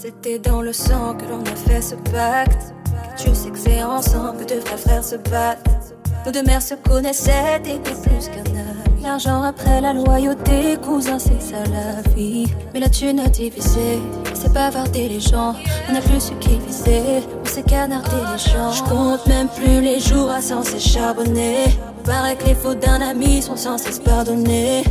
C'était dans le sang que l'on a fait ce pacte. Tu sais que c'est ensemble que deux frères se battent. Nos deux mères se connaissaient, t'étais plus qu'un ami. L'argent après la loyauté, cousin, c'est ça la vie. Mais la thune a divisé, c'est bavarder les gens. On a plus su qui viser, on s'est canardé les gens. Je compte même plus les jours à censé charbonner. Paraît que les fautes d'un ami sont censées se pardonner.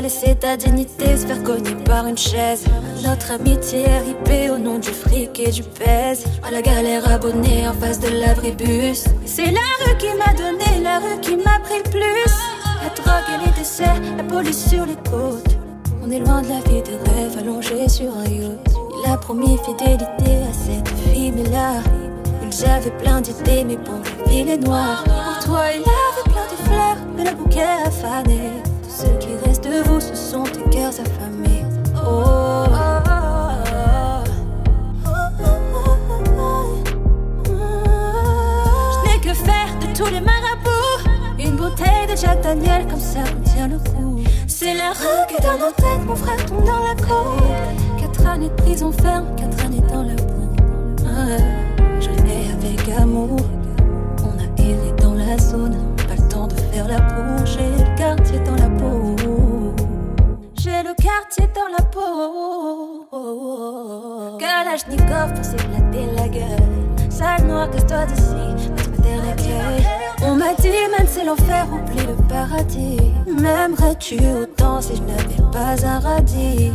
Laissé ta dignité se faire cogner par une chaise. Notre amitié est ripée au nom du fric et du pèse. À la galère abonnée en face de l'abribus. C'est la rue qui m'a donné, la rue qui m'a pris le plus. La drogue et les desserts, la police sur les côtes. On est loin de la vie de rêve allongé sur un yacht. Il a promis fidélité à cette fille, mais là, il avait plein d'idées, mais bon, ville est noire. Pour toi, il avait plein de fleurs, mais le bouquet a fané. Ce qui reste de vous, ce sont tes cœurs affamés. Oh. Je n'ai que faire de tous les marabouts. Une bouteille de Jack Daniel, comme ça on tient le coup. C'est la rue qui est dans nos têtes, mon frère tombe dans la cour. Quatre années de prison ferme, le quartier dans la peau. Kalachnikov pour s'éclater la gueule. Sale noir, casse-toi d'ici, passe-moi la clé. On m'a dit, même c'est l'enfer, oublie le paradis. M'aimerais-tu autant si je n'avais pas un radis?